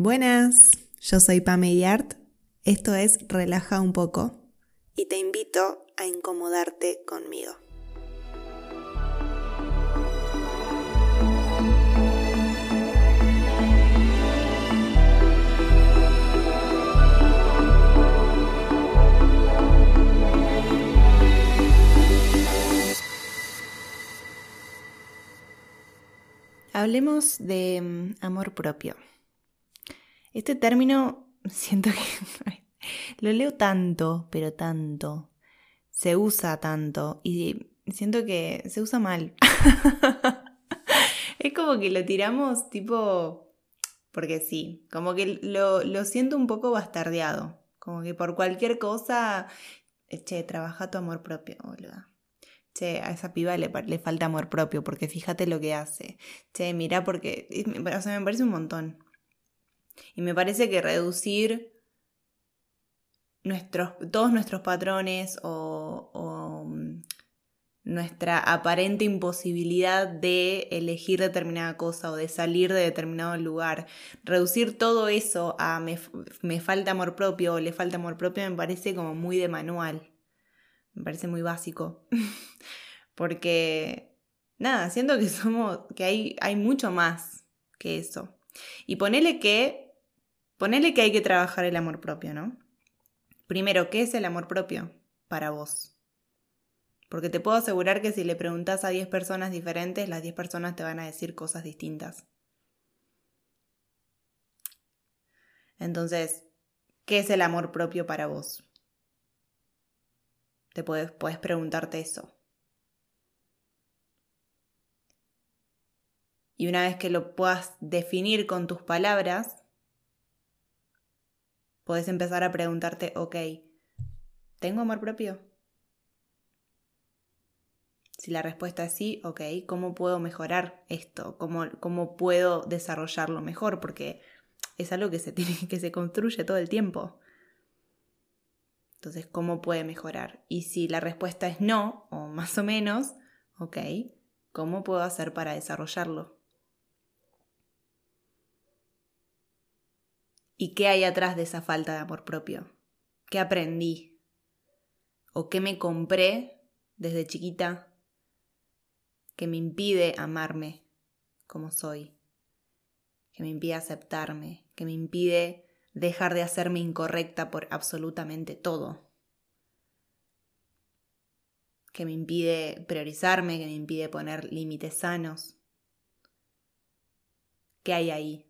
Buenas, yo soy Pame Yart. Esto es Relaja un poco y te invito a incomodarte conmigo. Hablemos de mm, amor propio. Este término siento que lo leo tanto, pero tanto. Se usa tanto y siento que se usa mal. es como que lo tiramos tipo, porque sí, como que lo, lo siento un poco bastardeado. Como que por cualquier cosa, che, trabaja tu amor propio. Che, a esa piba le, le, falta amor propio, porque fíjate lo que hace. Che, mira, porque. O sea, me parece un montón. Y me parece que reducir nuestros, todos nuestros patrones o, mm, nuestra aparente imposibilidad de elegir determinada cosa o de salir de determinado lugar, reducir todo eso a me, me falta amor propio o le falta amor propio me parece como muy de manual, me parece muy básico, porque nada, siento que somos, que hay, hay mucho más que eso. Y ponele que Ponele que hay que trabajar el amor propio, ¿no? Primero, ¿qué es el amor propio para vos? Porque te puedo asegurar que si le preguntas a 10 personas diferentes, las 10 personas te van a decir cosas distintas. Entonces, ¿qué es el amor propio para vos? Te puedes, puedes preguntarte eso. Y una vez que lo puedas definir con tus palabras, Puedes empezar a preguntarte, ok, ¿tengo amor propio? Si la respuesta es sí, ok, ¿cómo puedo mejorar esto? ¿Cómo, cómo puedo desarrollarlo mejor? Porque es algo que se, tiene, que se construye todo el tiempo. Entonces, ¿cómo puede mejorar? Y si la respuesta es no, o más o menos, ok, ¿cómo puedo hacer para desarrollarlo? ¿Y qué hay atrás de esa falta de amor propio? ¿Qué aprendí? ¿O qué me compré desde chiquita que me impide amarme como soy? Que me impide aceptarme, que me impide dejar de hacerme incorrecta por absolutamente todo. Que me impide priorizarme, que me impide poner límites sanos. ¿Qué hay ahí?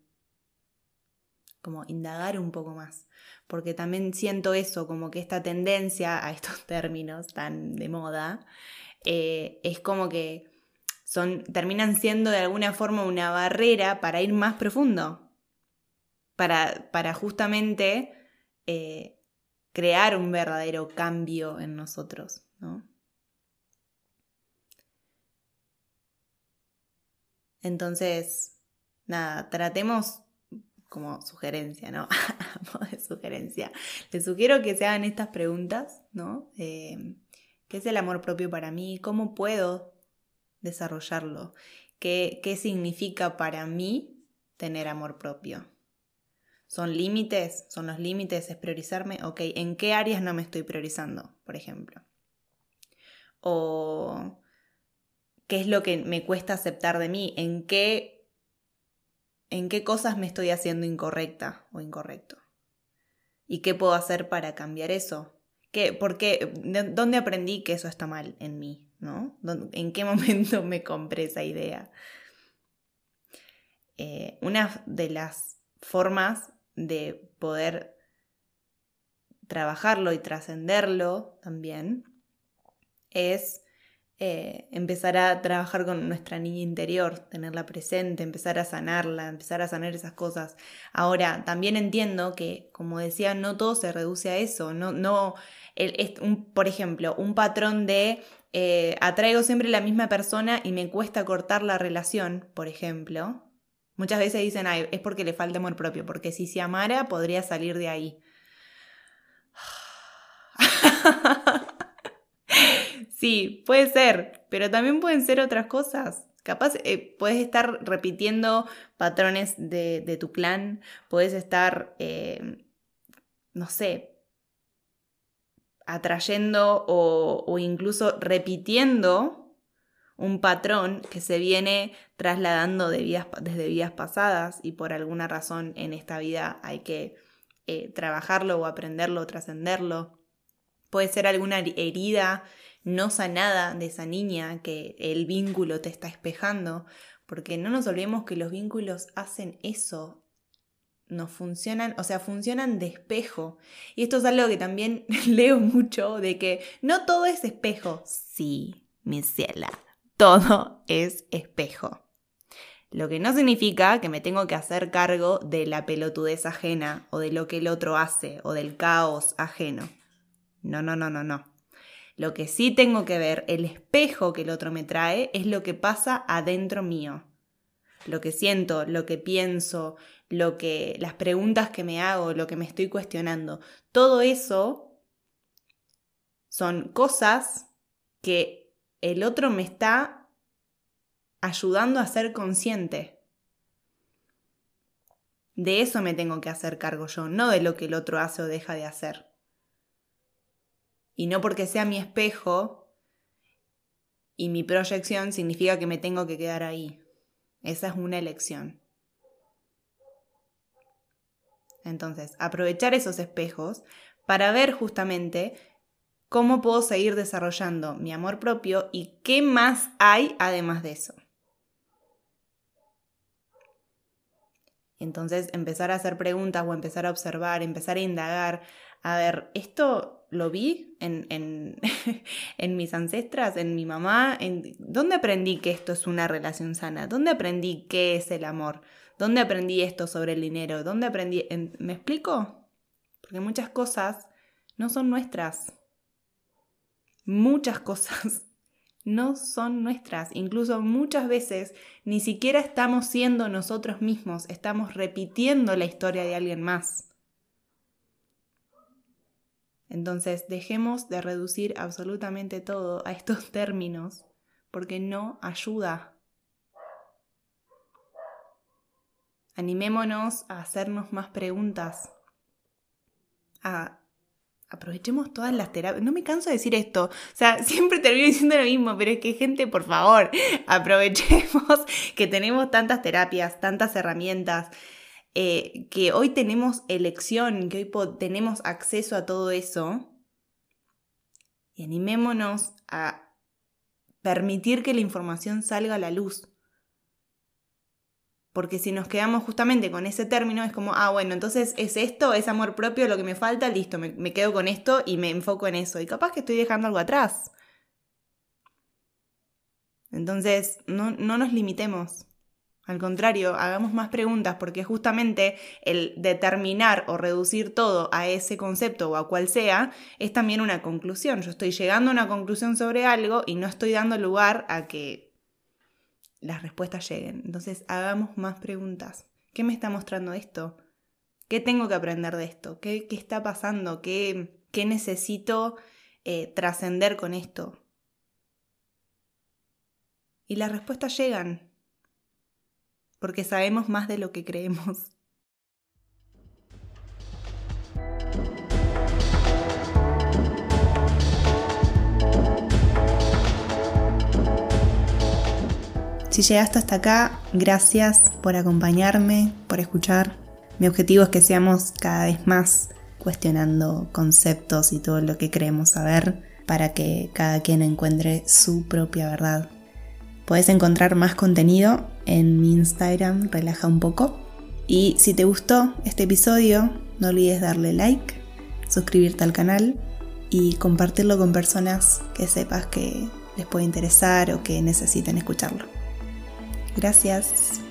Como indagar un poco más, porque también siento eso, como que esta tendencia a estos términos tan de moda, eh, es como que son, terminan siendo de alguna forma una barrera para ir más profundo, para, para justamente eh, crear un verdadero cambio en nosotros, ¿no? Entonces, nada, tratemos como sugerencia, ¿no? de sugerencia. Les sugiero que se hagan estas preguntas, ¿no? Eh, ¿Qué es el amor propio para mí? ¿Cómo puedo desarrollarlo? ¿Qué, ¿Qué significa para mí tener amor propio? ¿Son límites? ¿Son los límites? ¿Es priorizarme? Ok, ¿en qué áreas no me estoy priorizando, por ejemplo? O qué es lo que me cuesta aceptar de mí, en qué en qué cosas me estoy haciendo incorrecta o incorrecto. ¿Y qué puedo hacer para cambiar eso? ¿Qué, por qué, ¿Dónde aprendí que eso está mal en mí? ¿no? ¿En qué momento me compré esa idea? Eh, una de las formas de poder trabajarlo y trascenderlo también es eh, empezar a trabajar con nuestra niña interior, tenerla presente, empezar a sanarla, empezar a sanar esas cosas. Ahora, también entiendo que, como decía, no todo se reduce a eso, no, no, por ejemplo, un patrón de eh, atraigo siempre la misma persona y me cuesta cortar la relación, por ejemplo. Muchas veces dicen, Ay, es porque le falta amor propio, porque si se amara podría salir de ahí. Sí, puede ser, pero también pueden ser otras cosas. Capaz eh, puedes estar repitiendo patrones de, tu clan, puedes estar, eh, no sé, atrayendo o, incluso repitiendo un patrón que se viene trasladando de desde vidas pasadas y por alguna razón en esta vida hay que eh, trabajarlo o aprenderlo o trascenderlo. Puede ser alguna herida no sanada de esa niña que el vínculo te está espejando, porque no nos olvidemos que los vínculos hacen eso, nos funcionan, o sea, funcionan de espejo. Y esto es algo que también leo mucho, de que no todo es espejo. Sí, mi ciela, todo es espejo. Lo que no significa que me tengo que hacer cargo de la pelotudez ajena o de lo que el otro hace o del caos ajeno. No, no, no, no, no. Lo que sí tengo que ver, el espejo que el otro me trae, es lo que pasa adentro mío. Lo que siento, lo que pienso, lo que las preguntas que me hago, lo que me estoy cuestionando. Todo eso son cosas que el otro me está ayudando a ser consciente. De eso me tengo que hacer cargo yo, no de lo que el otro hace o deja de hacer. Y no porque sea mi espejo y mi proyección significa que me tengo que quedar ahí. Esa es una elección. Entonces, aprovechar esos espejos para ver justamente cómo puedo seguir desarrollando mi amor propio y qué más hay además de eso. Entonces empezar a hacer preguntas o empezar a observar, empezar a indagar, a ver, esto lo vi en, en, mis ancestras, en mi mamá, en, ¿dónde aprendí que esto es una relación sana? ¿Dónde aprendí qué es el amor? ¿Dónde aprendí esto sobre el dinero? ¿Dónde aprendí? ¿Me explico? Porque muchas cosas no son nuestras. Muchas cosas no son nuestras. Incluso muchas veces ni siquiera estamos siendo nosotros mismos, estamos repitiendo la historia de alguien más. Entonces dejemos de reducir absolutamente todo a estos términos porque no ayuda. Animémonos a hacernos más preguntas, a aprovechemos todas las terapias. No me canso de decir esto. O sea, siempre termino diciendo lo mismo, pero es que gente, por favor, aprovechemos que tenemos tantas terapias, tantas herramientas, eh, que hoy tenemos elección, que hoy tenemos acceso a todo eso. Y animémonos a permitir que la información salga a la luz. Porque si nos quedamos justamente con ese término, es como, ah, bueno, entonces es esto, es amor propio, lo que me falta, listo, me, quedo con esto y me enfoco en eso. Y capaz que estoy dejando algo atrás. Entonces, no, no nos limitemos. Al contrario, hagamos más preguntas porque justamente el determinar o reducir todo a ese concepto o a cual sea es también una conclusión. Yo estoy llegando a una conclusión sobre algo y no estoy dando lugar a que las respuestas lleguen. Entonces, hagamos más preguntas. ¿Qué me está mostrando esto? ¿Qué tengo que aprender de esto? ¿Qué, qué está pasando? ¿Qué, qué necesito eh, trascender con esto? Y las respuestas llegan, porque sabemos más de lo que creemos. Si llegaste hasta acá, gracias por acompañarme, por escuchar. Mi objetivo es que seamos cada vez más cuestionando conceptos y todo lo que creemos saber para que cada quien encuentre su propia verdad. Puedes encontrar más contenido en mi Instagram, relaja un poco. Y si te gustó este episodio, no olvides darle like, suscribirte al canal y compartirlo con personas que sepas que les puede interesar o que necesiten escucharlo. Gracias.